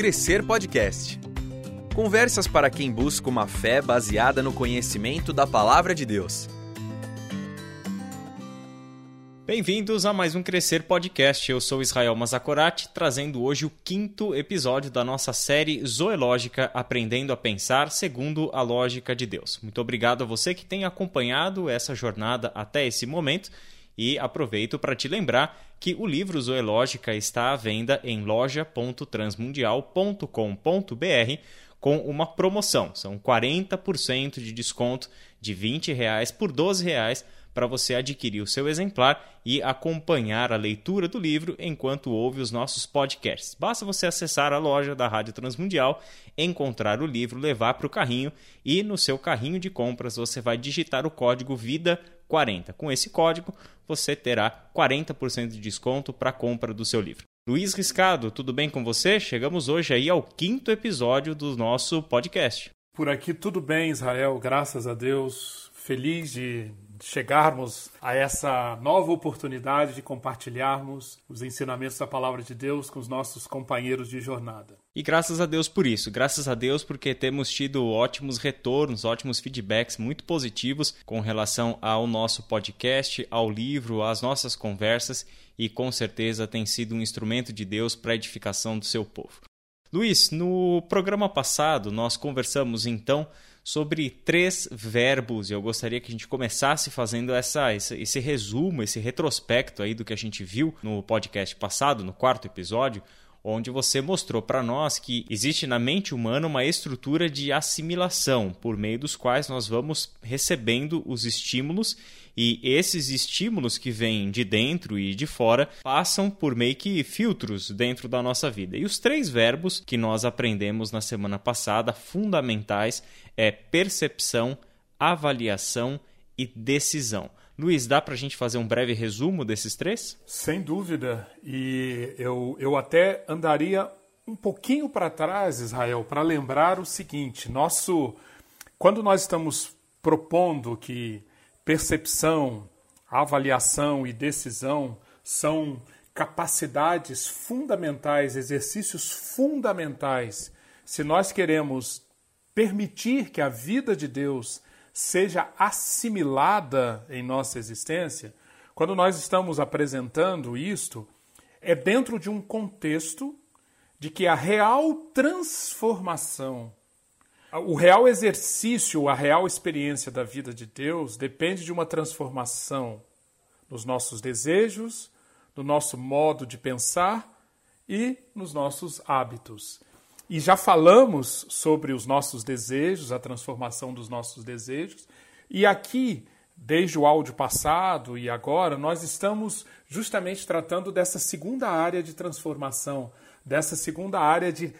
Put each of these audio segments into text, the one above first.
Crescer Podcast. Conversas para quem busca uma fé baseada no conhecimento da palavra de Deus. Bem-vindos a mais um Crescer Podcast. Eu sou Israel Mazakorati, trazendo hoje o quinto episódio da nossa série Zoológica Aprendendo a Pensar segundo a Lógica de Deus. Muito obrigado a você que tem acompanhado essa jornada até esse momento e aproveito para te lembrar que o livro Zoológica está à venda em loja.transmundial.com.br com uma promoção. São 40% de desconto de 20 reais por 12 reais para você adquirir o seu exemplar e acompanhar a leitura do livro enquanto ouve os nossos podcasts. Basta você acessar a loja da Rádio Transmundial, encontrar o livro, levar para o carrinho e no seu carrinho de compras você vai digitar o código VIDA40. Com esse código você terá 40% de desconto para a compra do seu livro. Luiz Riscado, tudo bem com você? Chegamos hoje aí ao quinto episódio do nosso podcast. Por aqui tudo bem, Israel, graças a Deus. Feliz de chegarmos a essa nova oportunidade de compartilharmos os ensinamentos da palavra de Deus com os nossos companheiros de jornada. E graças a Deus por isso, graças a Deus porque temos tido ótimos retornos, ótimos feedbacks muito positivos com relação ao nosso podcast, ao livro, às nossas conversas e com certeza tem sido um instrumento de Deus para a edificação do seu povo. Luiz, no programa passado nós conversamos então sobre três verbos. Eu gostaria que a gente começasse fazendo essa, esse, esse resumo, esse retrospecto aí do que a gente viu no podcast passado, no quarto episódio, onde você mostrou para nós que existe na mente humana uma estrutura de assimilação, por meio dos quais nós vamos recebendo os estímulos e esses estímulos que vêm de dentro e de fora passam por meio que filtros dentro da nossa vida. E os três verbos que nós aprendemos na semana passada, fundamentais, é percepção, avaliação e decisão. Luiz, dá para a gente fazer um breve resumo desses três? Sem dúvida. E eu, eu até andaria um pouquinho para trás, Israel, para lembrar o seguinte: nosso, quando nós estamos propondo que percepção, avaliação e decisão são capacidades fundamentais, exercícios fundamentais, se nós queremos permitir que a vida de Deus seja assimilada em nossa existência, quando nós estamos apresentando isto, é dentro de um contexto de que a real transformação, o real exercício, a real experiência da vida de Deus depende de uma transformação nos nossos desejos, no nosso modo de pensar e nos nossos hábitos. E já falamos sobre os nossos desejos, a transformação dos nossos desejos. E aqui, desde o áudio passado e agora, nós estamos justamente tratando dessa segunda área de transformação, dessa segunda área de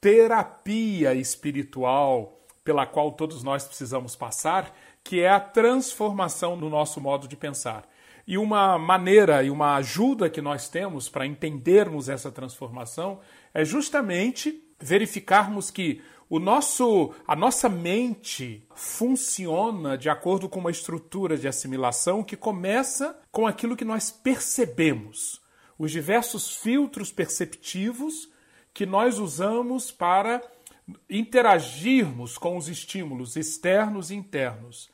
terapia espiritual pela qual todos nós precisamos passar, que é a transformação no nosso modo de pensar. E uma maneira e uma ajuda que nós temos para entendermos essa transformação é justamente verificarmos que o nosso, a nossa mente funciona de acordo com uma estrutura de assimilação que começa com aquilo que nós percebemos, os diversos filtros perceptivos que nós usamos para interagirmos com os estímulos externos e internos.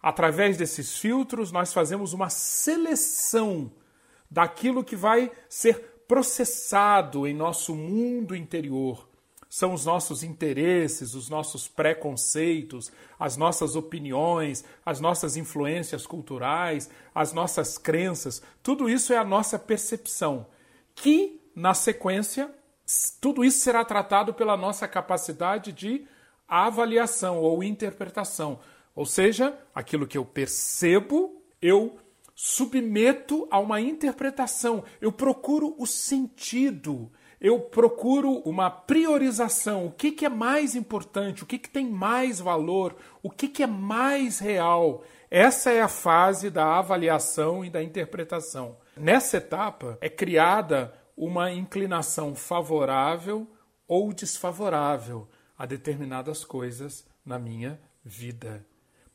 Através desses filtros, nós fazemos uma seleção daquilo que vai ser processado em nosso mundo interior, são os nossos interesses, os nossos preconceitos, as nossas opiniões, as nossas influências culturais, as nossas crenças. Tudo isso é a nossa percepção, que, na sequência, tudo isso será tratado pela nossa capacidade de avaliação ou interpretação. Ou seja, aquilo que eu percebo, eu submeto a uma interpretação, eu procuro o sentido eu procuro uma priorização. O que, que é mais importante? O que, que tem mais valor? O que, que é mais real? Essa é a fase da avaliação e da interpretação. Nessa etapa é criada uma inclinação favorável ou desfavorável a determinadas coisas na minha vida.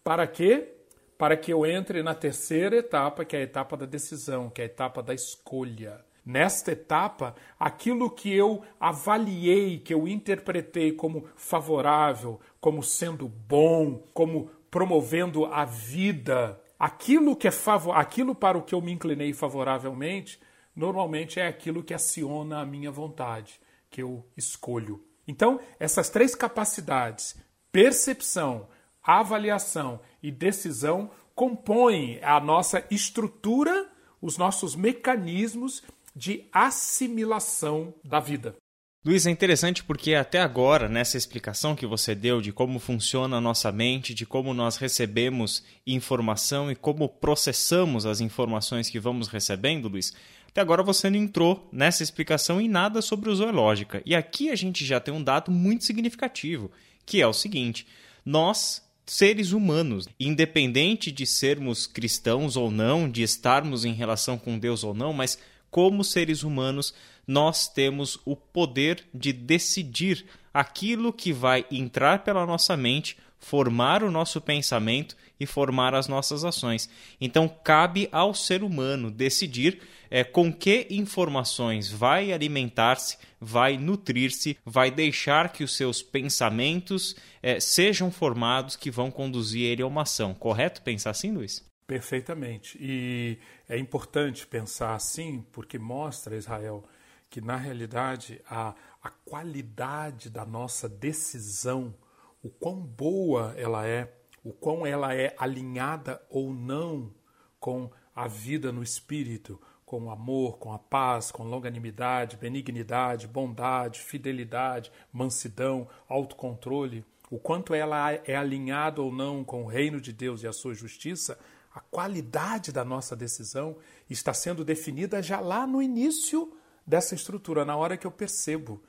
Para quê? Para que eu entre na terceira etapa, que é a etapa da decisão, que é a etapa da escolha. nesta etapa, aquilo que eu avaliei, que eu interpretei como favorável, como sendo bom, como promovendo a vida, aquilo que é aquilo para o que eu me inclinei favoravelmente, normalmente é aquilo que aciona a minha vontade, que eu escolho. Então, essas três capacidades, percepção, avaliação e decisão, compõem a nossa estrutura, os nossos mecanismos de assimilação da vida. Luiz, é interessante porque até agora, nessa explicação que você deu de como funciona a nossa mente, de como nós recebemos informação e como processamos as informações que vamos recebendo, Luiz, até agora você não entrou nessa explicação em nada sobre o zoológica. E aqui a gente já tem um dado muito significativo, que é o seguinte: nós seres humanos, independente de sermos cristãos ou não, de estarmos em relação com Deus ou não, mas como seres humanos, nós temos o poder de decidir aquilo que vai entrar pela nossa mente, formar o nosso pensamento e formar as nossas ações. Então, cabe ao ser humano decidir é, com que informações vai alimentar-se, vai nutrir-se, vai deixar que os seus pensamentos é, sejam formados que vão conduzir ele a uma ação. Correto pensar assim, Luiz? Perfeitamente. E é importante pensar assim, porque mostra, Israel, que na realidade a, a qualidade da nossa decisão, o quão boa ela é, o quão ela é alinhada ou não com a vida no espírito, com o amor, com a paz, com longanimidade, benignidade, bondade, fidelidade, mansidão, autocontrole, o quanto ela é alinhada ou não com o reino de Deus e a sua justiça, a qualidade da nossa decisão está sendo definida já lá no início dessa estrutura, na hora que eu percebo.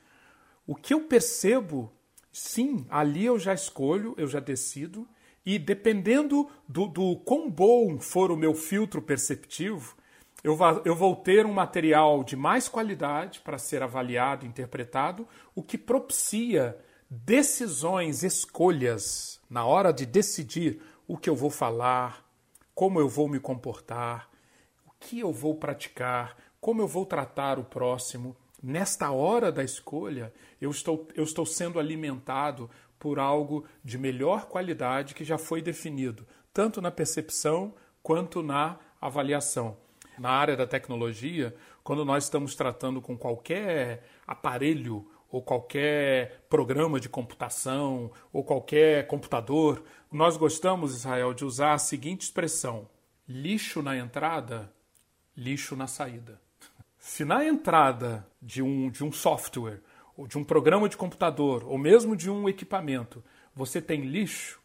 O que eu percebo, sim, ali eu já escolho, eu já decido, e dependendo do, do quão bom for o meu filtro perceptivo, eu, eu vou ter um material de mais qualidade para ser avaliado, interpretado, o que propicia decisões, escolhas na hora de decidir o que eu vou falar, como eu vou me comportar, o que eu vou praticar, como eu vou tratar o próximo. Nesta hora da escolha, eu estou, eu estou sendo alimentado por algo de melhor qualidade que já foi definido, tanto na percepção quanto na avaliação. Na área da tecnologia, quando nós estamos tratando com qualquer aparelho ou qualquer programa de computação ou qualquer computador, nós gostamos, Israel, de usar a seguinte expressão: lixo na entrada, lixo na saída. Se na entrada de um, de um software, ou de um programa de computador, ou mesmo de um equipamento, você tem lixo,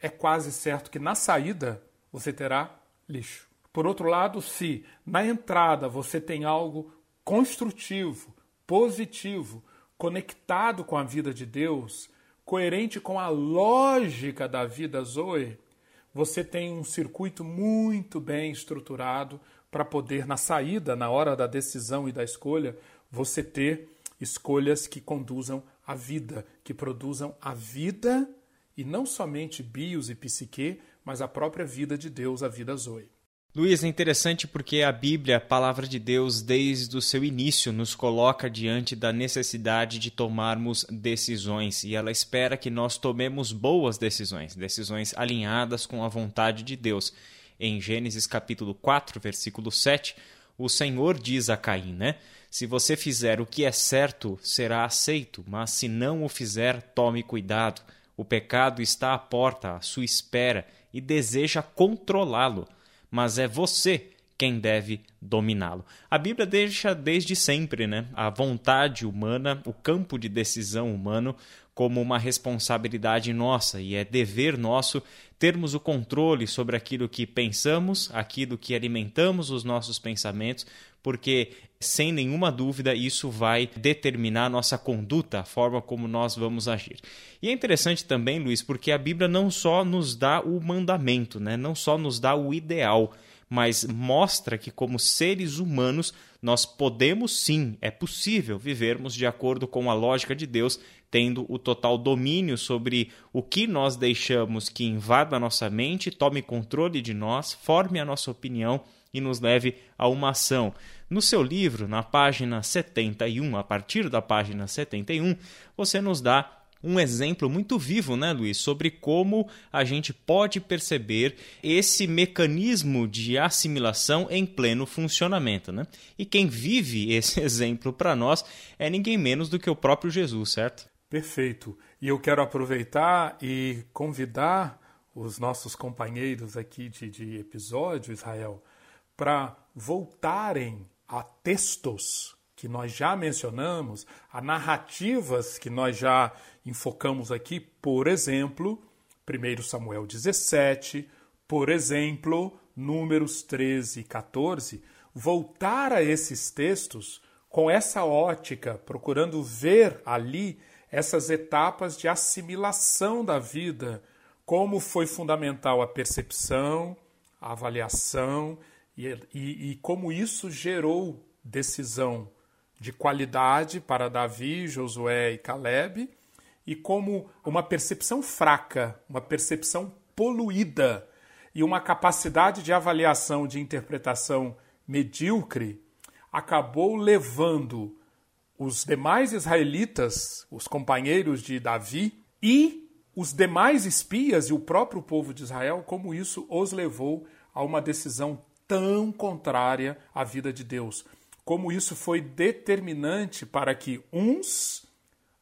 é quase certo que na saída você terá lixo. Por outro lado, se na entrada você tem algo construtivo, positivo, conectado com a vida de Deus, coerente com a lógica da vida Zoe, você tem um circuito muito bem estruturado para poder, na saída, na hora da decisão e da escolha, você ter escolhas que conduzam à vida, que produzam a vida e não somente bios e psique, mas a própria vida de Deus, a vida Zoe. Luiz, é interessante porque a Bíblia, a palavra de Deus, desde o seu início, nos coloca diante da necessidade de tomarmos decisões e ela espera que nós tomemos boas decisões, decisões alinhadas com a vontade de Deus. Em Gênesis capítulo 4, versículo 7, o Senhor diz a Caim, né? Se você fizer o que é certo, será aceito, mas se não o fizer, tome cuidado. O pecado está à porta, à sua espera, e deseja controlá-lo mas é você quem deve dominá-lo. A Bíblia deixa desde sempre né, a vontade humana, o campo de decisão humano, como uma responsabilidade nossa e é dever nosso termos o controle sobre aquilo que pensamos, aquilo que alimentamos os nossos pensamentos, porque sem nenhuma dúvida isso vai determinar nossa conduta, a forma como nós vamos agir. E é interessante também, Luiz, porque a Bíblia não só nos dá o mandamento, né? não só nos dá o ideal, mas mostra que, como seres humanos, nós podemos sim, é possível vivermos de acordo com a lógica de Deus, tendo o total domínio sobre o que nós deixamos que invada a nossa mente, tome controle de nós, forme a nossa opinião e nos leve a uma ação. No seu livro, na página 71, a partir da página 71, você nos dá um exemplo muito vivo, né, Luiz, sobre como a gente pode perceber esse mecanismo de assimilação em pleno funcionamento, né? E quem vive esse exemplo para nós é ninguém menos do que o próprio Jesus, certo? Perfeito. E eu quero aproveitar e convidar os nossos companheiros aqui de, de episódio, Israel, para voltarem a textos que nós já mencionamos, a narrativas que nós já enfocamos aqui, por exemplo, 1 Samuel 17, por exemplo, Números 13 e 14, voltar a esses textos com essa ótica, procurando ver ali essas etapas de assimilação da vida, como foi fundamental a percepção, a avaliação e, e, e como isso gerou decisão de qualidade para Davi, Josué e Caleb, e como uma percepção fraca, uma percepção poluída e uma capacidade de avaliação, de interpretação medíocre, acabou levando os demais israelitas, os companheiros de Davi e os demais espias e o próprio povo de Israel, como isso os levou a uma decisão tão contrária à vida de Deus como isso foi determinante para que uns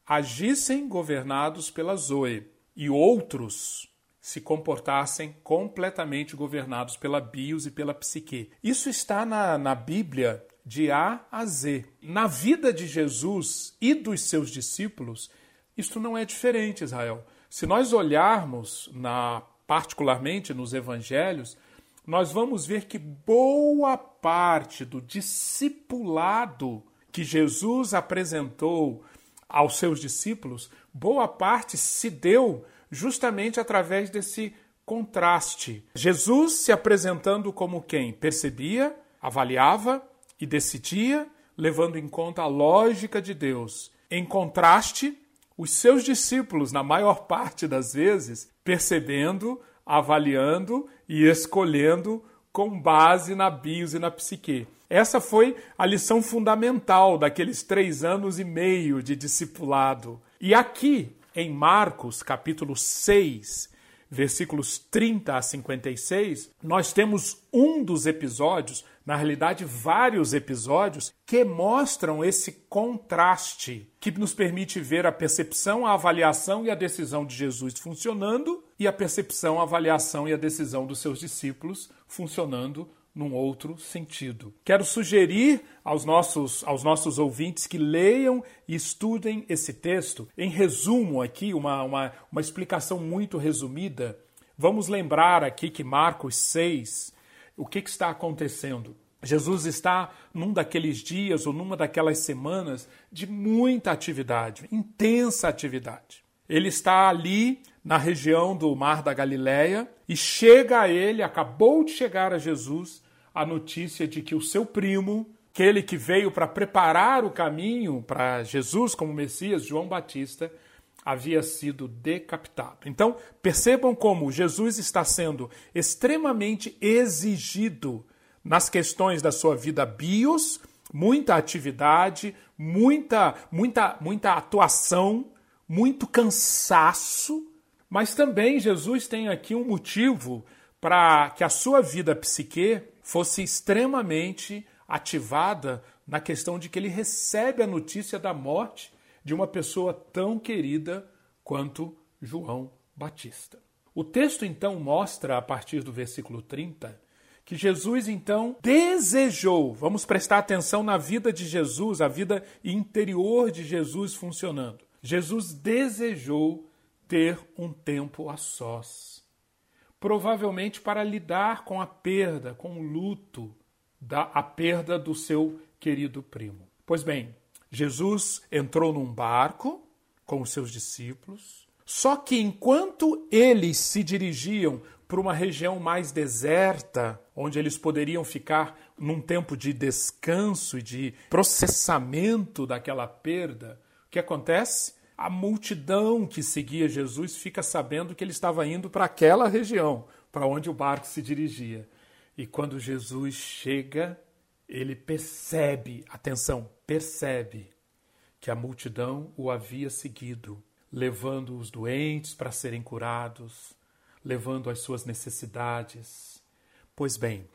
agissem governados pela Zoe e outros se comportassem completamente governados pela bios e pela psique. Isso está na, na Bíblia de A a Z. Na vida de Jesus e dos seus discípulos, isto não é diferente, Israel. Se nós olharmos na particularmente nos evangelhos, nós vamos ver que boa parte do discipulado que Jesus apresentou aos seus discípulos, boa parte se deu justamente através desse contraste. Jesus se apresentando como quem percebia, avaliava e decidia, levando em conta a lógica de Deus. Em contraste, os seus discípulos, na maior parte das vezes, percebendo, avaliando e escolhendo com base na bios e na psique. Essa foi a lição fundamental daqueles três anos e meio de discipulado. E aqui, em Marcos, capítulo 6, versículos 30 a 56, nós temos um dos episódios, na realidade, vários episódios, que mostram esse contraste que nos permite ver a percepção, a avaliação e a decisão de Jesus funcionando e a percepção, a avaliação e a decisão dos seus discípulos funcionando num outro sentido. Quero sugerir aos nossos, aos nossos ouvintes que leiam e estudem esse texto. Em resumo, aqui, uma, uma, uma explicação muito resumida. Vamos lembrar aqui que Marcos 6, o que, que está acontecendo? Jesus está num daqueles dias ou numa daquelas semanas de muita atividade, intensa atividade. Ele está ali na região do Mar da Galileia e chega a ele, acabou de chegar a Jesus, a notícia de que o seu primo, aquele que veio para preparar o caminho para Jesus como Messias, João Batista, havia sido decapitado. Então, percebam como Jesus está sendo extremamente exigido nas questões da sua vida bios, muita atividade, muita muita muita atuação, muito cansaço, mas também Jesus tem aqui um motivo para que a sua vida psique fosse extremamente ativada na questão de que ele recebe a notícia da morte de uma pessoa tão querida quanto João Batista. O texto então mostra, a partir do versículo 30, que Jesus então desejou, vamos prestar atenção na vida de Jesus, a vida interior de Jesus funcionando. Jesus desejou ter um tempo a sós provavelmente para lidar com a perda, com o luto da a perda do seu querido primo. Pois bem, Jesus entrou num barco com os seus discípulos, só que enquanto eles se dirigiam para uma região mais deserta, onde eles poderiam ficar num tempo de descanso e de processamento daquela perda, o que acontece? A multidão que seguia Jesus fica sabendo que ele estava indo para aquela região, para onde o barco se dirigia. E quando Jesus chega, ele percebe, atenção, percebe que a multidão o havia seguido, levando os doentes para serem curados, levando as suas necessidades. Pois bem,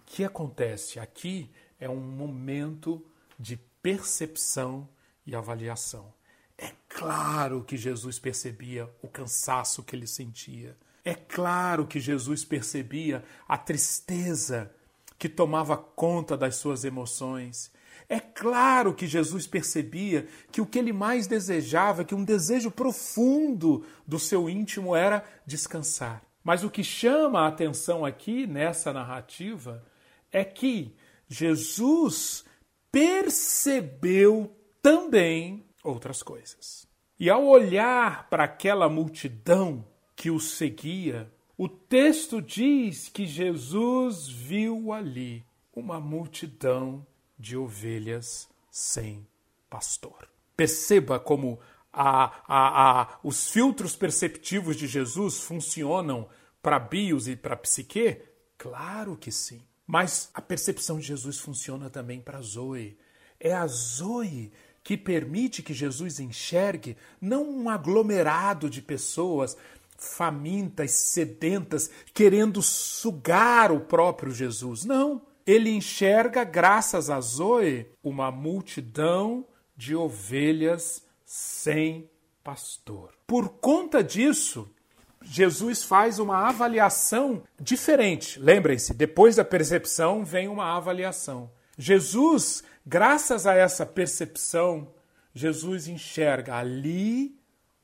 o que acontece aqui é um momento de percepção e avaliação. É claro que Jesus percebia o cansaço que ele sentia. É claro que Jesus percebia a tristeza que tomava conta das suas emoções. É claro que Jesus percebia que o que ele mais desejava, que um desejo profundo do seu íntimo era descansar. Mas o que chama a atenção aqui nessa narrativa é que Jesus percebeu também outras coisas. E ao olhar para aquela multidão que o seguia, o texto diz que Jesus viu ali uma multidão de ovelhas sem pastor. Perceba como a, a, a, os filtros perceptivos de Jesus funcionam para bios e para psique? Claro que sim. Mas a percepção de Jesus funciona também para a Zoe. É a Zoe que permite que Jesus enxergue não um aglomerado de pessoas famintas, sedentas, querendo sugar o próprio Jesus. Não. Ele enxerga, graças a Zoe, uma multidão de ovelhas sem pastor. Por conta disso, Jesus faz uma avaliação diferente. Lembrem-se, depois da percepção vem uma avaliação. Jesus, graças a essa percepção, Jesus enxerga ali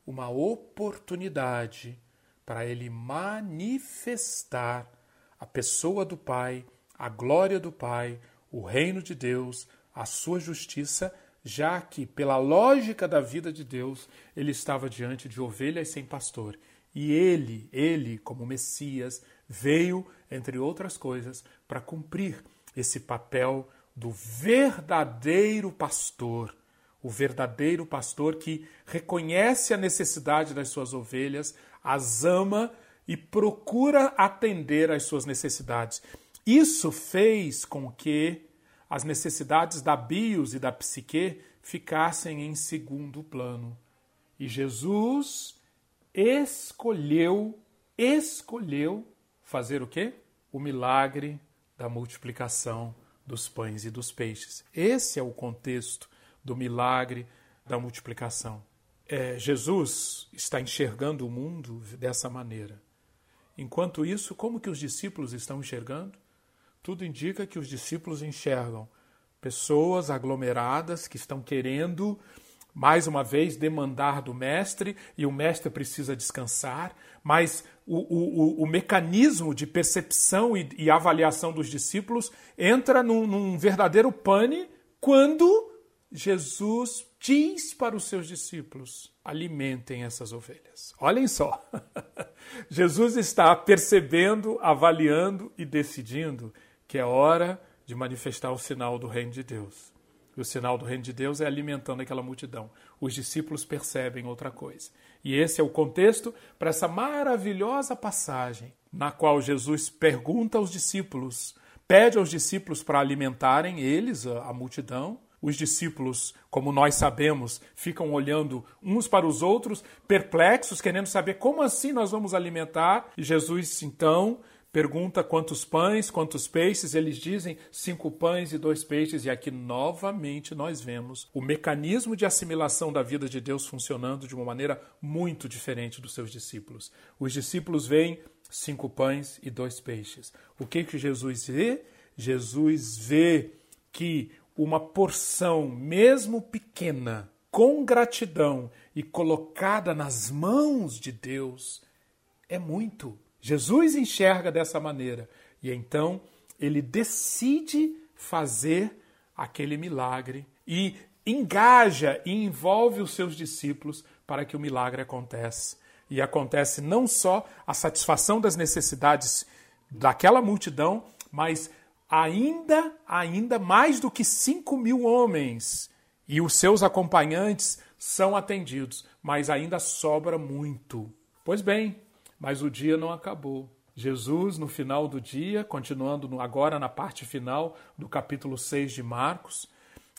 uma oportunidade para ele manifestar a pessoa do Pai, a glória do Pai, o reino de Deus, a sua justiça, já que, pela lógica da vida de Deus, ele estava diante de ovelhas sem pastor. E ele, ele, como Messias, veio, entre outras coisas, para cumprir esse papel do verdadeiro pastor, o verdadeiro pastor que reconhece a necessidade das suas ovelhas, as ama e procura atender às suas necessidades. Isso fez com que as necessidades da bios e da psique ficassem em segundo plano. E Jesus escolheu, escolheu fazer o quê? O milagre da multiplicação dos pães e dos peixes. Esse é o contexto do milagre da multiplicação. É, Jesus está enxergando o mundo dessa maneira. Enquanto isso, como que os discípulos estão enxergando? Tudo indica que os discípulos enxergam pessoas aglomeradas que estão querendo mais uma vez, demandar do mestre, e o mestre precisa descansar, mas o, o, o mecanismo de percepção e, e, avaliação dos discípulos entra num, num verdadeiro pane quando Jesus diz para os seus discípulos: alimentem essas ovelhas. Olhem só, Jesus está percebendo, avaliando e decidindo que é hora de manifestar o sinal do reino de Deus. E o sinal do reino de Deus é alimentando aquela multidão. Os discípulos percebem outra coisa. E esse é o contexto para essa maravilhosa passagem, na qual Jesus pergunta aos discípulos, pede aos discípulos para alimentarem eles, a, multidão. Os discípulos, como nós sabemos, ficam olhando uns para os outros, perplexos, querendo saber como assim nós vamos alimentar. E Jesus, então, Pergunta quantos pães, quantos peixes, eles dizem cinco pães e dois peixes, e aqui novamente nós vemos o mecanismo de assimilação da vida de Deus funcionando de uma maneira muito diferente dos seus discípulos. Os discípulos veem cinco pães e dois peixes. O que que Jesus vê? Jesus vê que uma porção, mesmo pequena, com gratidão e colocada nas mãos de Deus, é muito. Jesus enxerga dessa maneira e então ele decide fazer aquele milagre e engaja e envolve os seus discípulos para que o milagre aconteça. E acontece não só a satisfação das necessidades daquela multidão, mas ainda, ainda mais do que 5 mil homens e os seus acompanhantes são atendidos, mas ainda sobra muito. Pois bem, mas o dia não acabou. Jesus, no final do dia, continuando agora na parte final do capítulo 6 de Marcos,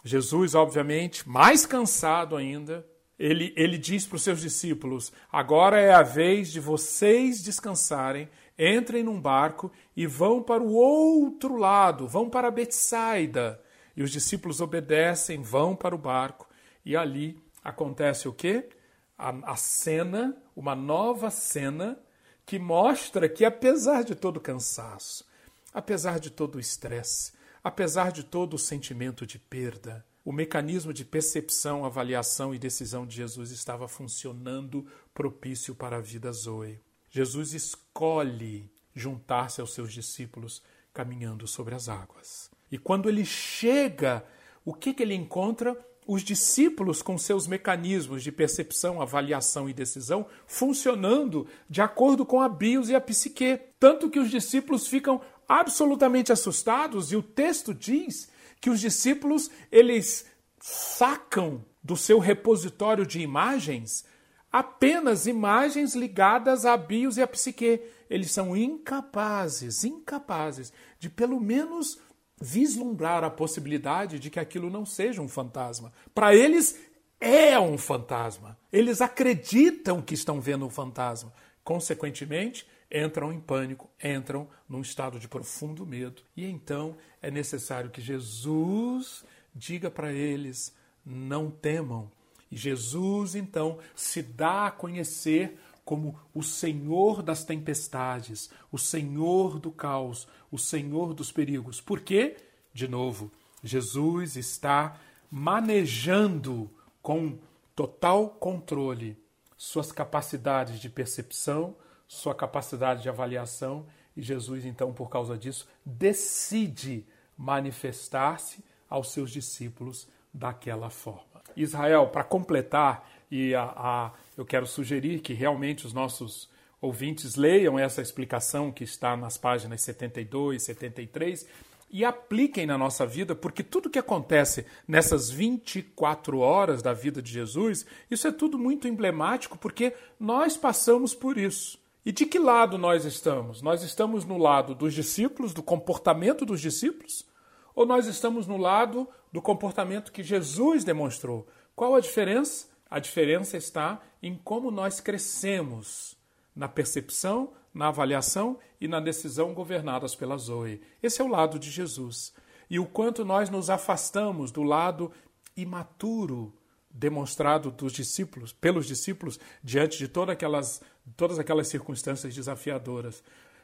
Jesus, obviamente, mais cansado ainda, ele, ele diz para os seus discípulos: Agora é a vez de vocês descansarem, entrem num barco e vão para o outro lado, vão para Betsaida. E os discípulos obedecem, vão para o barco, e ali acontece o quê? A, a cena, uma nova cena, que mostra que, apesar de todo o cansaço, apesar de todo o estresse, apesar de todo o sentimento de perda, o mecanismo de percepção, avaliação e decisão de Jesus estava funcionando propício para a vida Zoe. Jesus escolhe juntar-se aos seus discípulos caminhando sobre as águas. E quando ele chega, o que, que ele encontra? Os discípulos com seus mecanismos de percepção, avaliação e decisão funcionando de acordo com a bios e a psique. Tanto que os discípulos ficam absolutamente assustados e o texto diz que os discípulos eles sacam do seu repositório de imagens apenas imagens ligadas a bios e a psique. Eles são incapazes, incapazes de pelo menos vislumbrar a possibilidade de que aquilo não seja um fantasma. Para eles é um fantasma. Eles acreditam que estão vendo um fantasma. Consequentemente, entram em pânico, entram num estado de profundo medo. E então é necessário que Jesus diga para eles: não temam. E Jesus então se dá a conhecer como o Senhor das tempestades, o Senhor do caos, o Senhor dos perigos. Por quê? De novo, Jesus está manejando com total controle suas capacidades de percepção, sua capacidade de avaliação, e Jesus, então, por causa disso, decide manifestar-se aos seus discípulos daquela forma. Israel, para completar, e a, a, eu quero sugerir que realmente os nossos ouvintes leiam essa explicação que está nas páginas 72 e 73 e apliquem na nossa vida, porque tudo que acontece nessas 24 horas da vida de Jesus, isso é tudo muito emblemático, porque nós passamos por isso. E de que lado nós estamos? Nós estamos no lado dos discípulos, do comportamento dos discípulos, ou nós estamos no lado do comportamento que Jesus demonstrou? Qual a diferença? A diferença está em como nós crescemos na percepção, na avaliação e na decisão governadas pela Zoe. Esse é o lado de Jesus. E o quanto nós nos afastamos do lado imaturo demonstrado dos discípulos, pelos discípulos diante de todas aquelas, todas aquelas circunstâncias desafiadoras.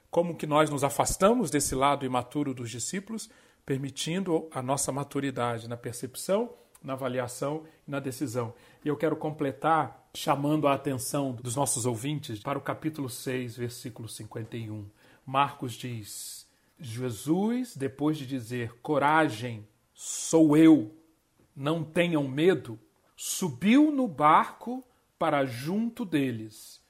Como que nós nos afastamos desse lado imaturo dos discípulos, permitindo a nossa maturidade na percepção, na avaliação e na decisão. E eu quero completar chamando a atenção dos nossos ouvintes para o capítulo 6, versículo 51. Marcos diz: Jesus, depois de dizer: Coragem, sou eu, não tenham medo, subiu no barco para junto deles,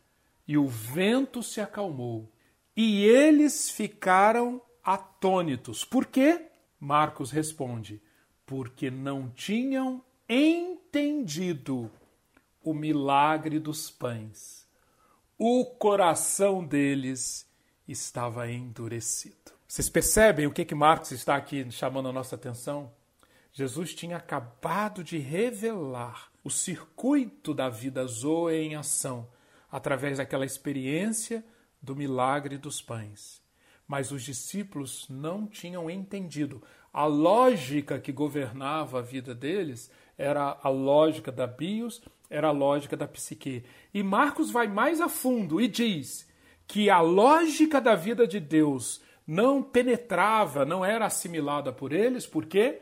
e o vento se acalmou, e eles ficaram atônitos. Por quê? Marcos responde: porque não tinham entendido o milagre dos pães. O coração deles estava endurecido. Vocês percebem o que, que Marcos está aqui chamando a nossa atenção? Jesus tinha acabado de revelar o circuito da vida Zoe em ação, através daquela experiência do milagre dos pães. Mas os discípulos não tinham entendido. A lógica que governava a vida deles era a lógica da bios, era a lógica da psique. E Marcos vai mais a fundo e diz que a lógica da vida de Deus não penetrava, não era assimilada por eles, por quê?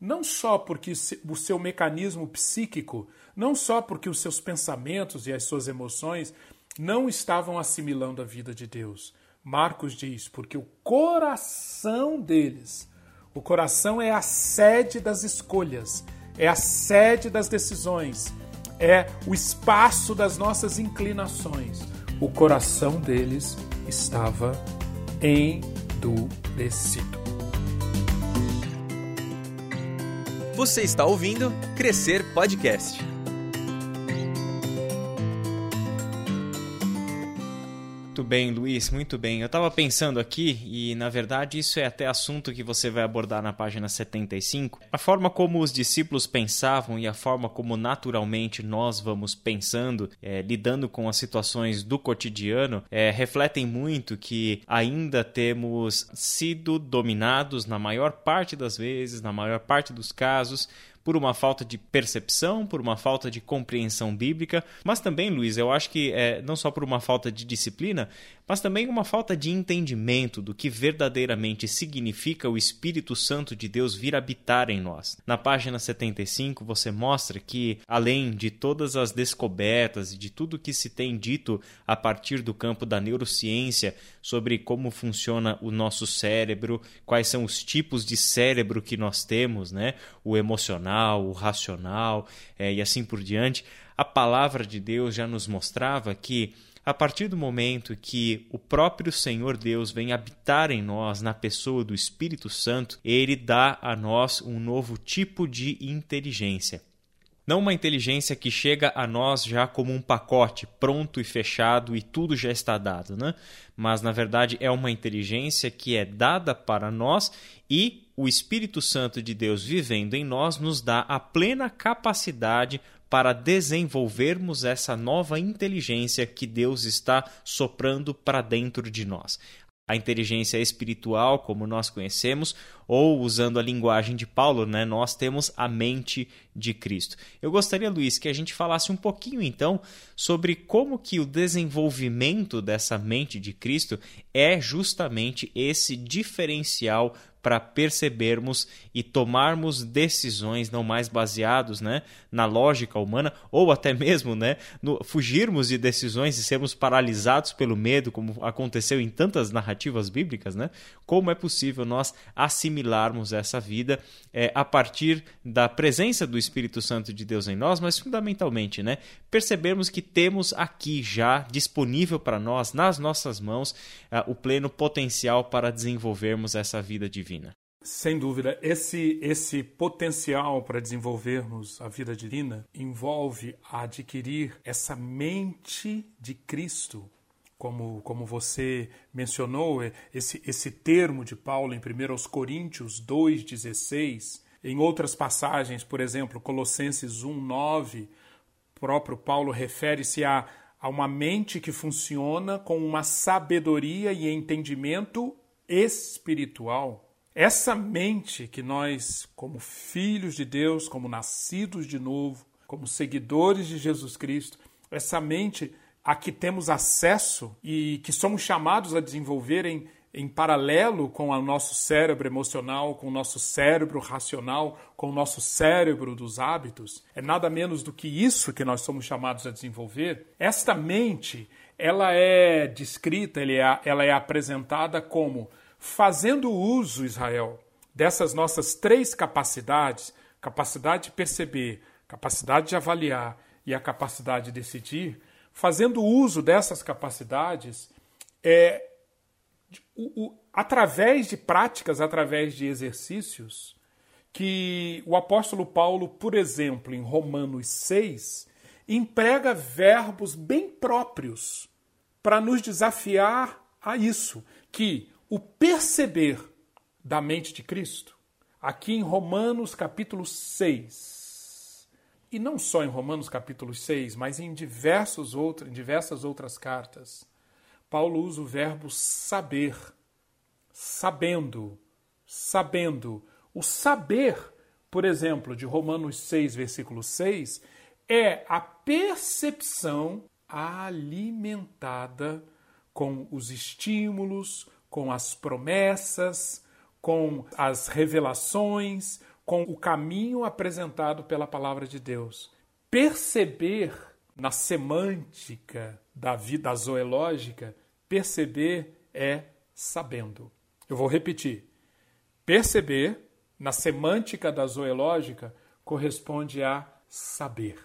não só porque o seu mecanismo psíquico, não só porque os seus pensamentos e as suas emoções não estavam assimilando a vida de Deus. Marcos diz, porque o coração deles, o coração é a sede das escolhas, é a sede das decisões, é o espaço das nossas inclinações. O coração deles estava endurecido. Você está ouvindo Crescer Podcast. Bem, Luiz, muito bem. Eu estava pensando aqui, e na verdade isso é até assunto que você vai abordar na página 75. A forma como os discípulos pensavam e a forma como naturalmente nós vamos pensando, é, lidando com as situações do cotidiano, é, refletem muito que ainda temos sido dominados, na maior parte das vezes, na maior parte dos casos, por uma falta de percepção, por uma falta de compreensão bíblica, mas também, Luiz, eu acho que é, não só por uma falta de disciplina, mas também uma falta de entendimento do que verdadeiramente significa o Espírito Santo de Deus vir habitar em nós. Na página 75, você mostra que, além de todas as descobertas e de tudo que se tem dito a partir do campo da neurociência sobre como funciona o nosso cérebro, quais são os tipos de cérebro que nós temos, né? o emocional, o racional é, e assim por diante, a palavra de Deus já nos mostrava que a partir do momento que o próprio Senhor Deus vem habitar em nós, na pessoa do Espírito Santo, ele dá a nós um novo tipo de inteligência. Não uma inteligência que chega a nós já como um pacote pronto e fechado e tudo já está dado, né? Mas na verdade é uma inteligência que é dada para nós e o Espírito Santo de Deus vivendo em nós nos dá a plena capacidade para desenvolvermos essa nova inteligência que Deus está soprando para dentro de nós. A inteligência espiritual, como nós conhecemos, ou usando a linguagem de Paulo, né, nós temos a mente de Cristo. Eu gostaria, Luiz, que a gente falasse um pouquinho então sobre como que o desenvolvimento dessa mente de Cristo é justamente esse diferencial para percebermos e tomarmos decisões não mais baseados né, na lógica humana ou até mesmo né, no, fugirmos de decisões e sermos paralisados pelo medo, como aconteceu em tantas narrativas bíblicas, né? Como é possível nós assimilarmos essa vida é, a partir da presença do Espírito Santo de Deus em nós, mas fundamentalmente, né, percebermos que temos aqui já disponível para nós, nas nossas mãos, uh, o pleno potencial para desenvolvermos essa vida divina divina. Sem dúvida, esse, esse potencial para desenvolvermos a vida divina envolve adquirir essa mente de Cristo, como, como você mencionou, é, esse, esse termo de Paulo em 1 Coríntios 2,16, em outras passagens, por exemplo, Colossenses 1,9, próprio Paulo refere-se a, a uma mente que funciona com uma sabedoria e entendimento espiritual. Essa mente que nós, como filhos de Deus, como nascidos de novo, como seguidores de Jesus Cristo, essa mente a que temos acesso e que somos chamados a desenvolver em, em paralelo com o nosso cérebro emocional, com o nosso cérebro racional, com o nosso cérebro dos hábitos, é nada menos do que isso que nós somos chamados a desenvolver. Esta mente, ela é descrita, ela é apresentada como fazendo uso, Israel, dessas nossas três capacidades capacidade de perceber, capacidade de avaliar e a capacidade de decidir fazendo uso dessas capacidades, é, o, o, através de práticas, através de exercícios, que o apóstolo Paulo, por exemplo, em Romanos 6, emprega verbos bem próprios para nos desafiar a isso, que o perceber da mente de Cristo, aqui em Romanos capítulo 6, e não só em Romanos capítulo 6, mas em, diversos outros, em diversas outras cartas, Paulo usa o verbo saber, sabendo, sabendo. O saber, por exemplo, de Romanos 6, versículo 6, é a percepção alimentada com os estímulos, com as promessas, com as revelações, com o caminho apresentado pela palavra de Deus. Perceber na semântica da vida zoológica, perceber é sabendo. Eu vou repetir. Perceber na semântica da zoológica corresponde a saber.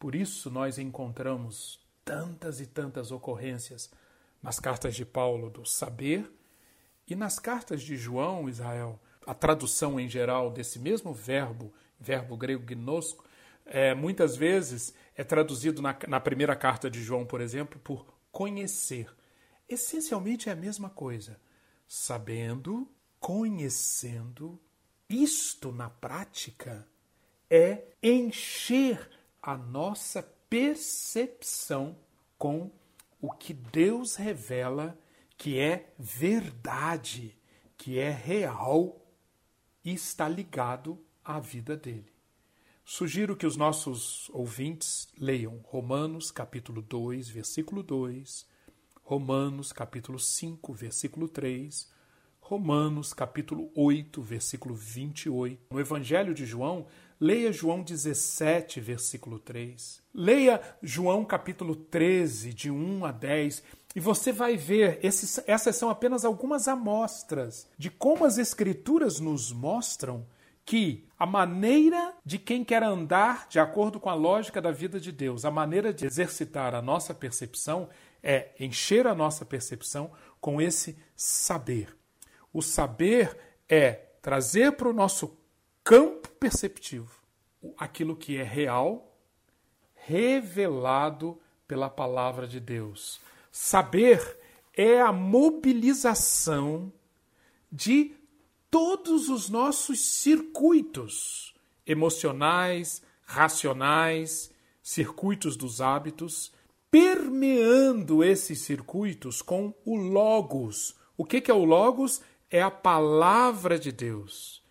Por isso nós encontramos tantas e tantas ocorrências nas cartas de Paulo do saber e nas cartas de João, Israel, a tradução em geral desse mesmo verbo, verbo grego gnosco, é, muitas vezes é traduzido na, na primeira carta de João, por exemplo, por conhecer. essencialmente é a mesma coisa. Sabendo, conhecendo, isto na prática é encher a nossa percepção com o que Deus revela que é verdade, que é real e está ligado à vida dele. Sugiro que os nossos ouvintes leiam Romanos capítulo 2, versículo 2, Romanos capítulo 5, versículo 3, Romanos capítulo 8, versículo 28. No Evangelho de João, leia João 17, versículo 3. Leia João capítulo 13, de 1 a 10, e você vai ver, esses, essas são apenas algumas amostras de como as Escrituras nos mostram que a maneira de quem quer andar de acordo com a lógica da vida de Deus, a maneira de exercitar a nossa percepção é encher a nossa percepção com esse saber. O saber é trazer para o nosso campo perceptivo aquilo que é real, revelado pela palavra de Deus. Saber é a mobilização de todos os nossos circuitos emocionais, racionais, circuitos dos hábitos, permeando esses circuitos com o Logos. O que é o Logos? É a palavra de Deus.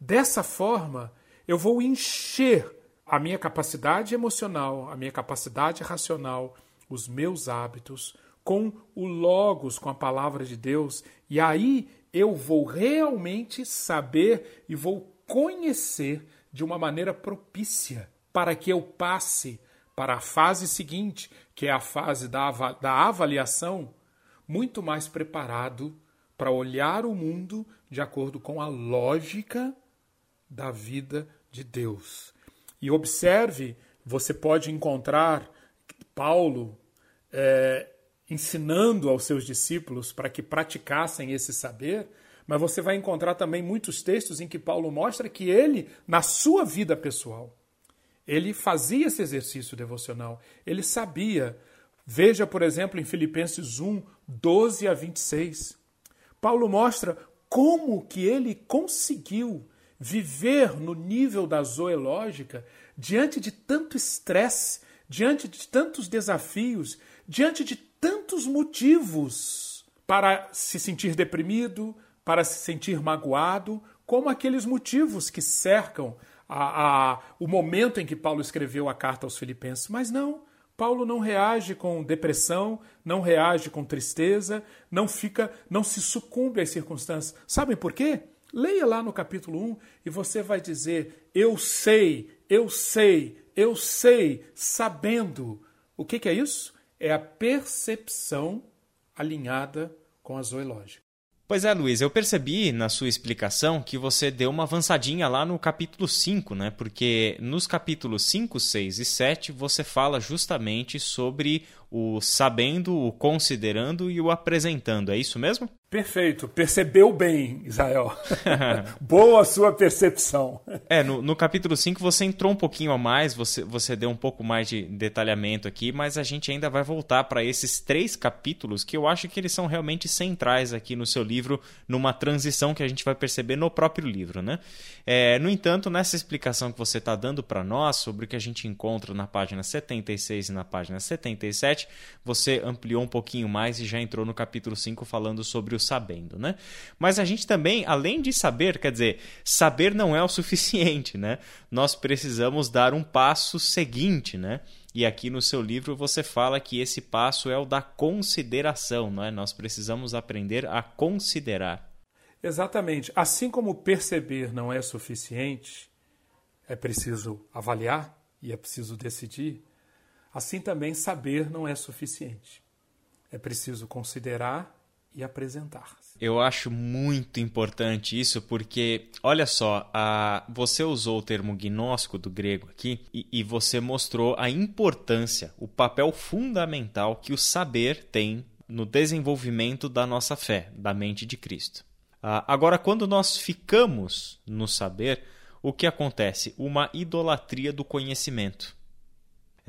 Dessa forma, eu vou encher a minha capacidade emocional, a minha capacidade racional, os meus hábitos com o Logos, com a palavra de Deus, e aí eu vou realmente saber e vou conhecer de uma maneira propícia para que eu passe para a fase seguinte, que é a fase da, da avaliação, muito mais preparado para olhar o mundo de acordo com a lógica da vida de Deus. E observe, você pode encontrar Paulo é, ensinando aos seus discípulos para que praticassem esse saber, mas você vai encontrar também muitos textos em que Paulo mostra que ele, na sua vida pessoal, ele fazia esse exercício devocional, ele sabia. Veja, por exemplo, em Filipenses 1, 12 a 26. Paulo mostra como que ele conseguiu viver no nível da zoológica diante de tanto estresse, diante de tantos desafios, diante de tantos motivos para se sentir deprimido, para se sentir magoado, como aqueles motivos que cercam a, a, o momento em que Paulo escreveu a carta aos Filipenses. Mas não, Paulo não reage com depressão, não reage com tristeza, não fica, não se sucumbe às circunstâncias. Sabem por quê? Leia lá no capítulo 1 e você vai dizer: Eu sei, eu sei, eu sei, sabendo. O que, que é isso? É a percepção alinhada com a zoológica. Pois é, Luiz, eu percebi na sua explicação que você deu uma avançadinha lá no capítulo 5, né? Porque nos capítulos 5, 6 e 7 você fala justamente sobre o sabendo, o considerando e o apresentando. É isso mesmo? Perfeito, percebeu bem, Israel. Boa sua percepção. É, no, no, capítulo 5 você entrou um pouquinho a mais, você, você deu um pouco mais de detalhamento aqui, mas a gente ainda vai voltar para esses três capítulos que eu acho que eles são realmente centrais aqui no seu livro, numa transição que a gente vai perceber no próprio livro. Né? É, no entanto, nessa explicação que você está dando para nós sobre o que a gente encontra na página 76 e na página 77, você ampliou um pouquinho mais e já entrou no capítulo 5 falando sobre o sabendo, né? Mas a gente também, além de saber, quer dizer, saber não é o suficiente, né? Nós precisamos dar um passo seguinte, né? E aqui no seu livro você fala que esse passo é o da consideração, não é? Nós precisamos aprender a considerar. Exatamente. Assim como perceber não é suficiente, é preciso avaliar e é preciso decidir. Assim também saber não é suficiente. É preciso considerar e apresentar. Eu acho muito importante isso porque, olha só, a, você usou o termo gnóstico do grego aqui e, e você mostrou a importância, o papel fundamental que o saber tem no desenvolvimento da nossa fé, da mente de Cristo. Ah, agora, quando nós ficamos no saber, o que acontece? Uma idolatria do conhecimento.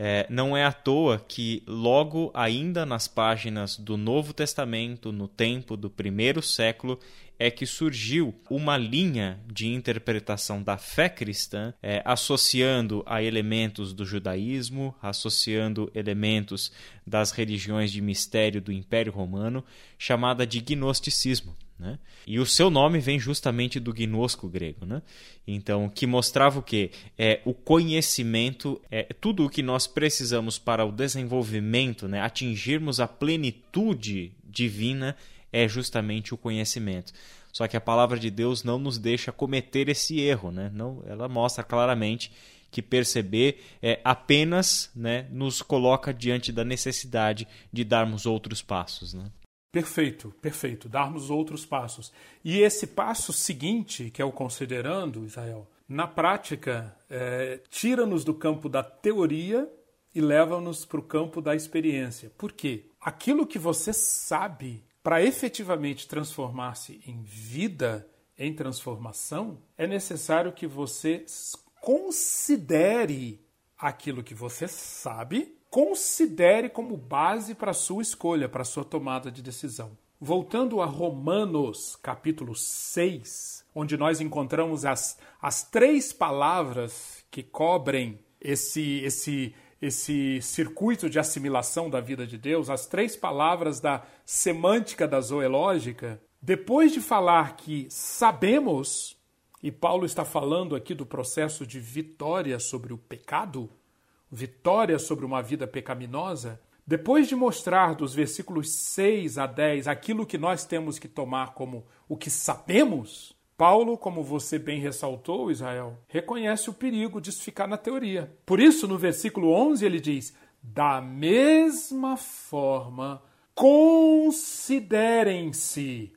É, não é à toa que, logo ainda nas páginas do Novo Testamento, no tempo do primeiro século, é que surgiu uma linha de interpretação da fé cristã, é, associando a elementos do judaísmo, associando elementos das religiões de mistério do Império Romano, chamada de gnosticismo. Né? E o seu nome vem justamente do gnosco grego, né? Então, que mostrava o que é o conhecimento, é tudo o que nós precisamos para o desenvolvimento, né? Atingirmos a plenitude divina é justamente o conhecimento. Só que a palavra de Deus não nos deixa cometer esse erro, né? Não, ela mostra claramente que perceber é, apenas né, nos coloca diante da necessidade de darmos outros passos. Né? Perfeito, perfeito. Darmos outros passos. E esse passo seguinte, que é o considerando, Israel, na prática, é, tira-nos do campo da teoria e leva-nos para o campo da experiência. Por quê? Aquilo que você sabe para efetivamente transformar-se em vida, em transformação, é necessário que você considere aquilo que você sabe, considere como base para sua escolha, para sua tomada de decisão. Voltando a Romanos, capítulo 6, onde nós encontramos as, as três palavras que cobrem esse, esse esse circuito de assimilação da vida de Deus, as três palavras da semântica da zoológica, depois de falar que sabemos, e Paulo está falando aqui do processo de vitória sobre o pecado, vitória sobre uma vida pecaminosa, depois de mostrar dos versículos 6 a 10 aquilo que nós temos que tomar como o que sabemos, Paulo, como você bem ressaltou, Israel, reconhece o perigo de ficar na teoria. Por isso, no versículo 11, ele diz: Da mesma forma, considerem-se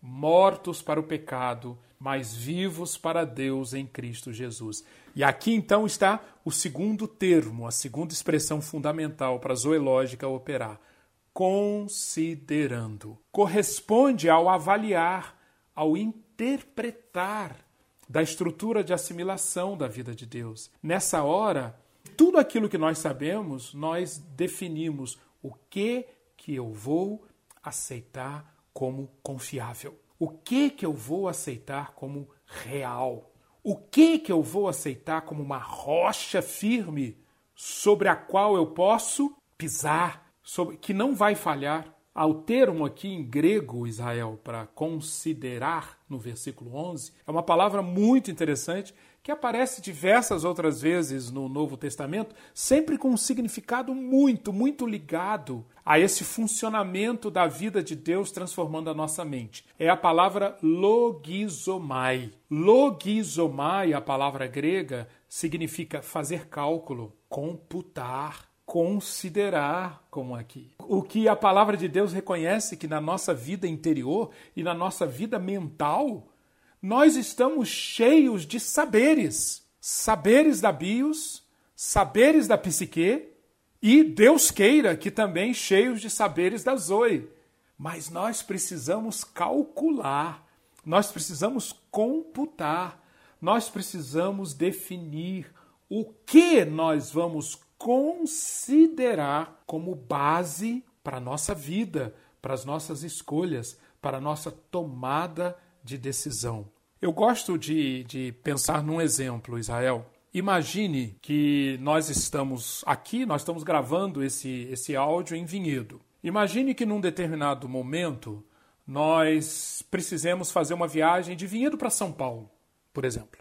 mortos para o pecado, mas vivos para Deus em Cristo Jesus. E aqui então está o segundo termo, a segunda expressão fundamental para a zoológica operar. Considerando. Corresponde ao avaliar, ao interpretar da estrutura de assimilação da vida de Deus. Nessa hora, tudo aquilo que nós sabemos, nós definimos o que que eu vou aceitar como confiável. O que que eu vou aceitar como real? O que que eu vou aceitar como uma rocha firme sobre a qual eu posso pisar, sobre, que não vai falhar? Ao termo aqui em grego, Israel, para considerar, no versículo 11, é uma palavra muito interessante que aparece diversas outras vezes no Novo Testamento, sempre com um significado muito, muito ligado a esse funcionamento da vida de Deus transformando a nossa mente. É a palavra logizomai. Logizomai, a palavra grega, significa fazer cálculo, computar considerar como aqui. O que a palavra de Deus reconhece que na nossa vida interior e na nossa vida mental, nós estamos cheios de saberes, saberes da bios, saberes da psique e Deus queira que também cheios de saberes da zoe. Mas nós precisamos calcular, nós precisamos computar, nós precisamos definir o que nós vamos considerar como base para a nossa vida, para as nossas escolhas, para a nossa tomada de decisão. Eu gosto de, de pensar num exemplo, Israel. Imagine que nós estamos aqui, nós estamos gravando esse, esse áudio em vinhedo. Imagine que num determinado momento nós precisemos fazer uma viagem de vinhedo para São Paulo, por exemplo.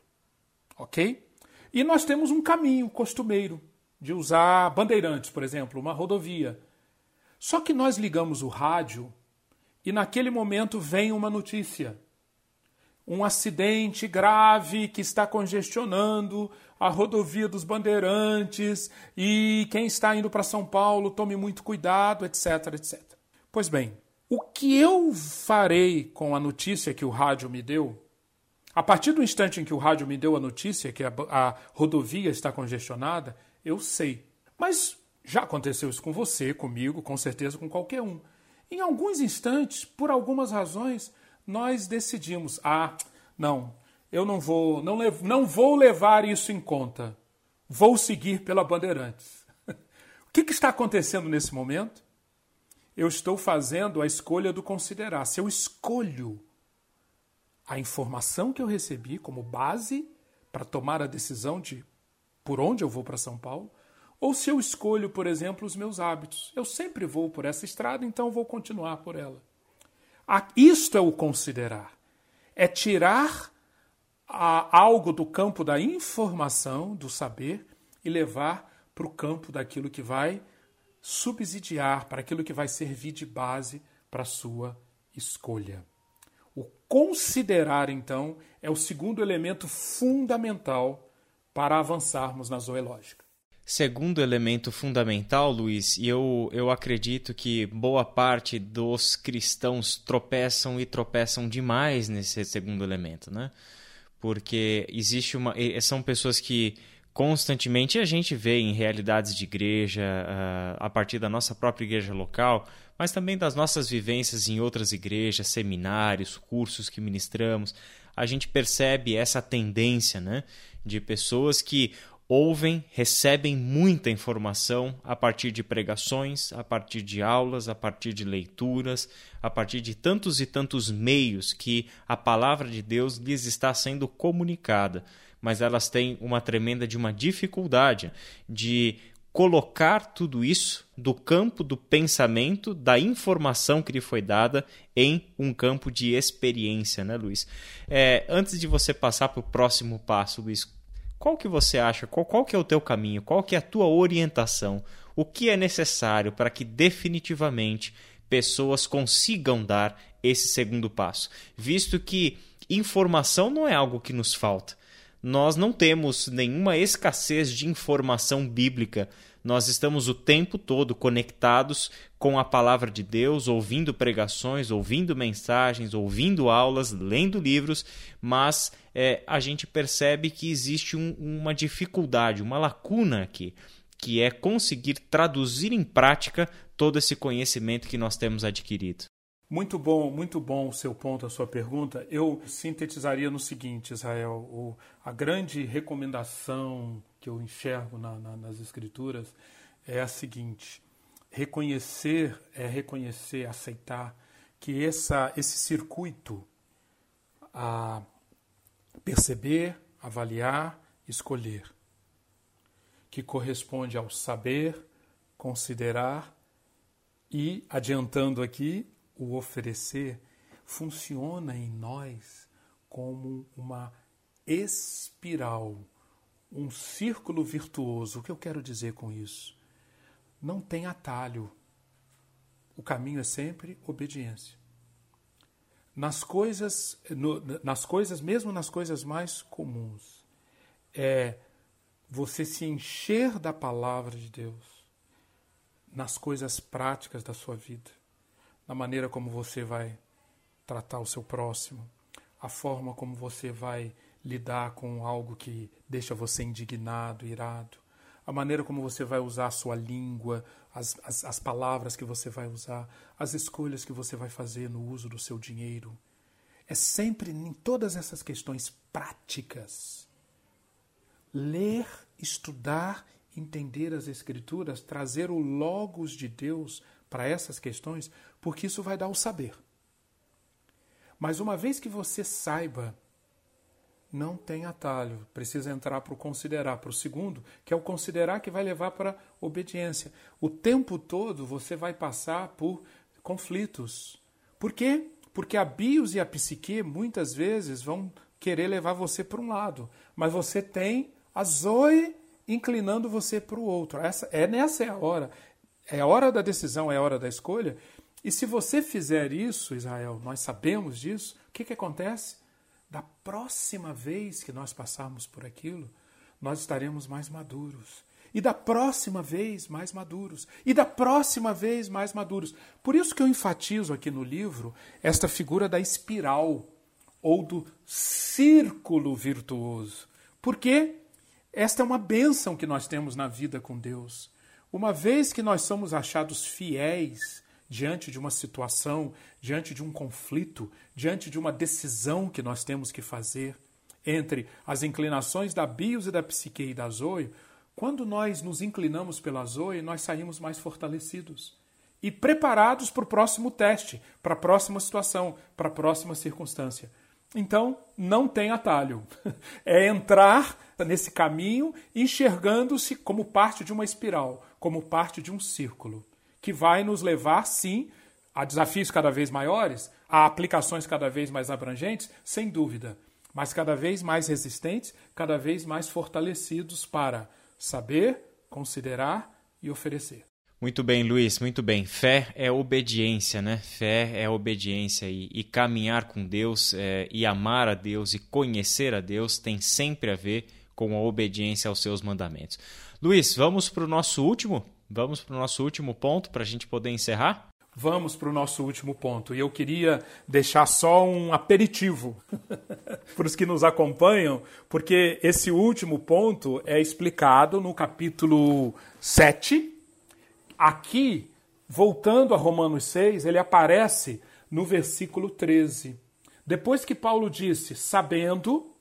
Ok? E nós temos um caminho costumeiro de usar bandeirantes, por exemplo, uma rodovia. Só que nós ligamos o rádio e naquele momento vem uma notícia. Um acidente grave que está congestionando a rodovia dos Bandeirantes e quem está indo para São Paulo, tome muito cuidado, etc, etc. Pois bem, o que eu farei com a notícia que o rádio me deu? A partir do instante em que o rádio me deu a notícia que a, a rodovia está congestionada, eu sei. Mas já aconteceu isso com você, comigo, com certeza com qualquer um. Em alguns instantes, por algumas razões, nós decidimos: ah, não, eu não vou, não, não vou levar isso em conta. Vou seguir pela Bandeirantes. que, que está acontecendo nesse momento? Eu estou fazendo a escolha do considerar. Se eu escolho a informação que eu recebi como base para tomar a decisão de por onde eu vou para São Paulo, ou se eu escolho, por exemplo, os meus hábitos. Eu sempre vou por essa estrada, então vou continuar por ela. Isto é o considerar. É tirar algo do campo da informação, do saber, e levar para o campo daquilo que vai subsidiar, para aquilo que vai servir de base para a sua escolha. O considerar, então, é o segundo elemento fundamental para avançarmos na zoológica. Segundo elemento fundamental, Luiz, e eu, eu acredito que boa parte dos cristãos tropeçam e tropeçam demais nesse segundo elemento, né? Porque existe uma. São pessoas que constantemente a gente vê em realidades de igreja, uh, a partir da nossa própria igreja local, mas também das nossas vivências em outras igrejas, seminários, cursos que ministramos, a gente percebe essa tendência né, de pessoas que ouvem, recebem muita informação a partir de pregações, a partir de aulas, a partir de leituras, a partir de tantos e tantos meios que a palavra de Deus lhes está sendo comunicada, mas elas têm uma tremenda de uma dificuldade de colocar tudo isso do campo do pensamento, da informação que lhe foi dada em um campo de experiência, né, Luiz? É, antes de você passar para o próximo passo, Luiz, qual que você acha, qual, qual que é o teu caminho, qual que é a tua orientação, o que é necessário para que definitivamente pessoas consigam dar esse segundo passo, visto que informação não é algo que nos falta. Nós não temos nenhuma escassez de informação bíblica. Nós estamos o tempo todo conectados com a palavra de Deus, ouvindo pregações, ouvindo mensagens, ouvindo aulas, lendo livros, mas é, a gente percebe que existe um, uma dificuldade, uma lacuna aqui, que é conseguir traduzir em prática todo esse conhecimento que nós temos adquirido. Muito bom, muito bom o seu ponto, a sua pergunta. Eu sintetizaria no seguinte, Israel: o, a grande recomendação que eu enxergo na, na, nas Escrituras é a seguinte: reconhecer é reconhecer, aceitar que essa, esse circuito, a perceber, avaliar, escolher, que corresponde ao saber, considerar e, adiantando aqui, o oferecer, funciona em nós como uma espiral, um círculo virtuoso. O que eu quero dizer com isso? Não tem atalho. O caminho é sempre obediência. Nas coisas, no, nas coisas, mesmo nas coisas mais comuns, é você se encher da palavra de Deus nas coisas práticas da sua vida, na maneira como você vai tratar o seu próximo, a forma como você vai lidar com algo que deixa você indignado, irado, a maneira como você vai usar a sua língua, as, as, as, palavras que você vai usar, as escolhas que você vai fazer no uso do seu dinheiro. É sempre em todas essas questões práticas. Ler, estudar, entender as Escrituras, trazer o Logos de Deus para essas questões, porque isso vai dar o saber. Mas uma vez que você saiba não tem atalho. Precisa entrar para o considerar, para o segundo, que é o considerar que vai levar para obediência. O tempo todo você vai passar por conflitos. Por quê? Porque a bios e a psique muitas vezes vão querer levar você para um lado, mas você tem a zoe inclinando você para o outro. Essa, é nessa é a hora. É a hora da decisão, é a hora da escolha. E se você fizer isso, Israel, nós sabemos disso, o que, que acontece? da próxima vez que nós passarmos por aquilo, nós estaremos mais maduros. E da próxima vez, mais maduros. E da próxima vez, mais maduros. Por isso que eu enfatizo aqui no livro esta figura da espiral ou do círculo virtuoso. Porque esta é uma bênção que nós temos na vida com Deus. Uma vez que nós somos achados fiéis diante de uma situação, diante de um conflito, diante de uma decisão que nós temos que fazer entre as inclinações da bios e da psique e da zoe, Quando nós nos inclinamos pela Zoe, nós saímos mais fortalecidos e preparados para o próximo teste, para a próxima situação, para a próxima circunstância. Então, não tem atalho. É entrar nesse caminho enxergando-se como parte de uma espiral, como parte de um círculo, que vai nos levar, sim, a desafios cada vez maiores, a aplicações cada vez mais abrangentes, sem dúvida, mas cada vez mais resistentes, cada vez mais fortalecidos para saber, considerar e oferecer. Muito bem, Luiz, muito bem. Fé é obediência, né? Fé é obediência e, e caminhar com Deus é, e amar a Deus e conhecer a Deus tem sempre a ver com a obediência aos seus mandamentos. Luiz, vamos para o nosso último? Vamos para o nosso último ponto para a gente poder encerrar? Vamos para o nosso último ponto. E eu queria deixar só um aperitivo para os que nos acompanham, porque esse último ponto é explicado no capítulo 7. Aqui, voltando a Romanos 6, ele aparece no versículo 13. Depois que Paulo disse, sabendo,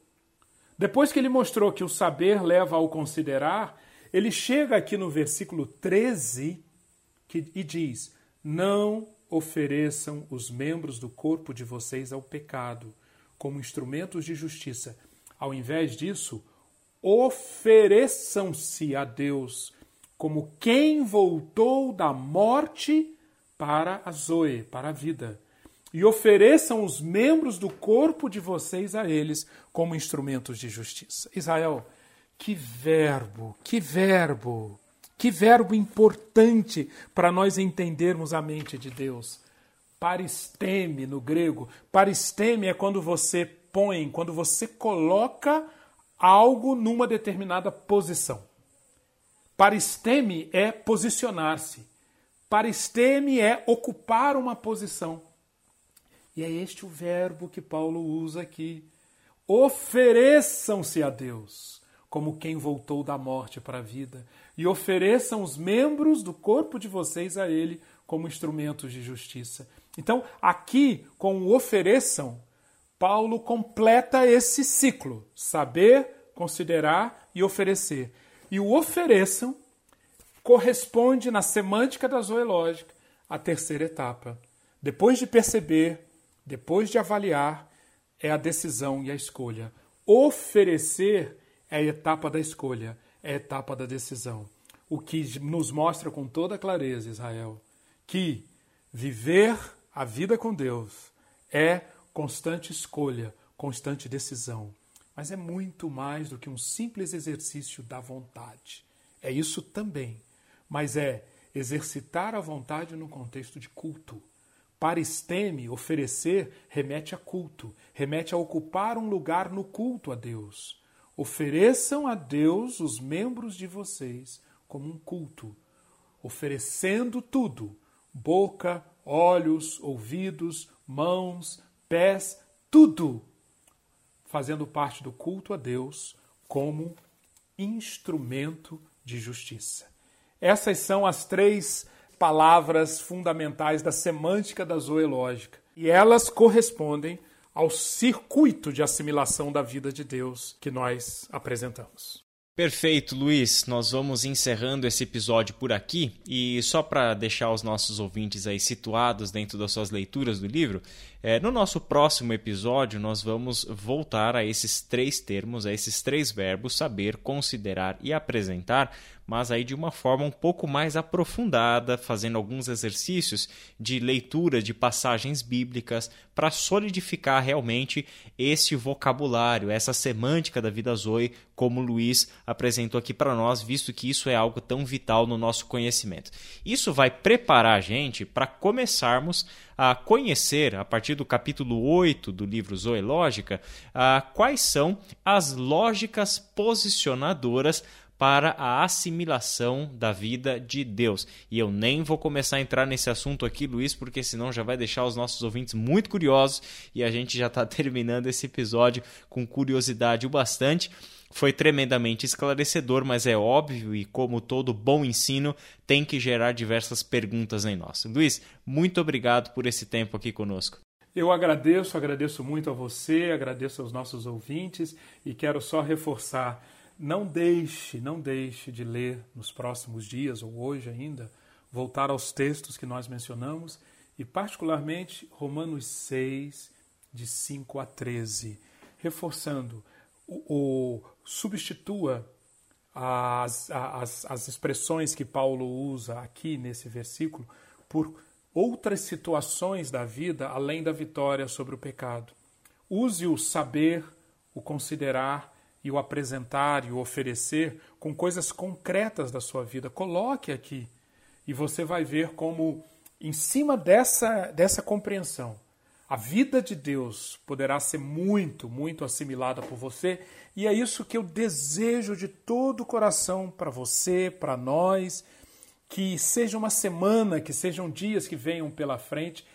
depois que ele mostrou que o saber leva ao considerar, ele chega aqui no versículo 13 que, e diz não ofereçam os membros do corpo de vocês ao pecado como instrumentos de justiça. Ao invés disso, ofereçam-se a Deus como quem voltou da morte para a Zoe, para a vida. E ofereçam os membros do corpo de vocês a eles como instrumentos de justiça. Israel, que verbo, que verbo! Que verbo importante para nós entendermos a mente de Deus. Paristeme no grego. Paristeme é quando você põe, quando você coloca algo numa determinada posição. Paristeme é posicionar-se. Paristeme é ocupar uma posição. E é este o verbo que Paulo usa aqui. Ofereçam-se a Deus como quem voltou da morte para a vida e ofereçam os membros do corpo de vocês a ele como instrumentos de justiça. Então, aqui, com o ofereçam, Paulo completa esse ciclo: saber, considerar e oferecer. E o ofereçam corresponde na semântica da zoológica à terceira etapa. Depois de perceber, depois de avaliar, é a decisão e a escolha. Oferecer é a etapa da escolha é a etapa da decisão. O que nos mostra com toda clareza, Israel, que viver a vida com Deus é constante escolha, constante decisão. Mas é muito mais do que um simples exercício da vontade. É isso também. Mas é exercitar a vontade no contexto de culto. Para esteme, oferecer, remete a culto, remete a ocupar um lugar no culto a Deus. Ofereçam a Deus os membros de vocês como um culto, oferecendo tudo: boca, olhos, ouvidos, mãos, pés, tudo, fazendo parte do culto a Deus como instrumento de justiça. Essas são as três palavras fundamentais da semântica da zoológica. E elas correspondem ao circuito de assimilação da vida de Deus que nós apresentamos. Perfeito, Luiz. Nós vamos encerrando esse episódio por aqui e só para deixar os nossos ouvintes aí situados dentro das suas leituras do livro, é, no nosso próximo episódio nós vamos voltar a esses três termos, a esses três verbos: saber, considerar e apresentar, mas aí de uma forma um pouco mais aprofundada, fazendo alguns exercícios de leitura de passagens bíblicas para solidificar realmente esse vocabulário, essa semântica da vida Zoe, como o Luiz apresentou aqui para nós, visto que isso é algo tão vital no nosso conhecimento. Isso vai preparar a gente para começarmos a conhecer, a partir do capítulo 8 do livro Zoológica, quais são as lógicas posicionadoras para a assimilação da vida de Deus. E eu nem vou começar a entrar nesse assunto aqui, Luiz, porque senão já vai deixar os nossos ouvintes muito curiosos e a gente já está terminando esse episódio com curiosidade o bastante. Foi tremendamente esclarecedor, mas é óbvio e, como todo bom ensino, tem que gerar diversas perguntas em nós. Luiz, muito obrigado por esse tempo aqui conosco. Eu agradeço, agradeço muito a você, agradeço aos nossos ouvintes e quero só reforçar não deixe, não deixe de ler nos próximos dias ou hoje ainda, voltar aos textos que nós mencionamos e, particularmente, Romanos 6, de 5 a 13, reforçando, o, o substitua as, as, as expressões que Paulo usa aqui nesse versículo por outras situações da vida além da vitória sobre o pecado. Use o saber, o considerar e o apresentar e o oferecer com coisas concretas da sua vida. Coloque aqui e você vai ver como, em cima dessa, dessa compreensão, a vida de Deus poderá ser muito, muito assimilada por você, e é isso que eu desejo de todo o coração para você, para nós, que seja uma semana, que sejam dias que venham pela frente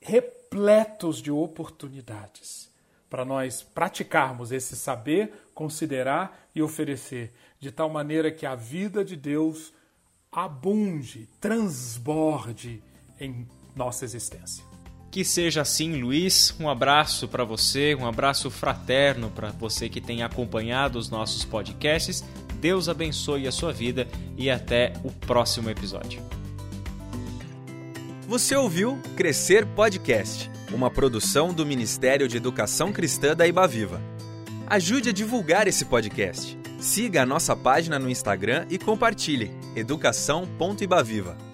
repletos de oportunidades para nós praticarmos esse saber, considerar e oferecer, de tal maneira que a vida de Deus abunde, transborde em nossa existência. Que seja assim, Luiz. Um abraço para você, um abraço fraterno para você que tem acompanhado os nossos podcasts. Deus abençoe a sua vida e até o próximo episódio. Você ouviu Crescer Podcast, uma produção do Ministério de Educação Cristã da Ibaviva. Ajude a divulgar esse podcast. Siga a nossa página no Instagram e compartilhe educação.ibaviva.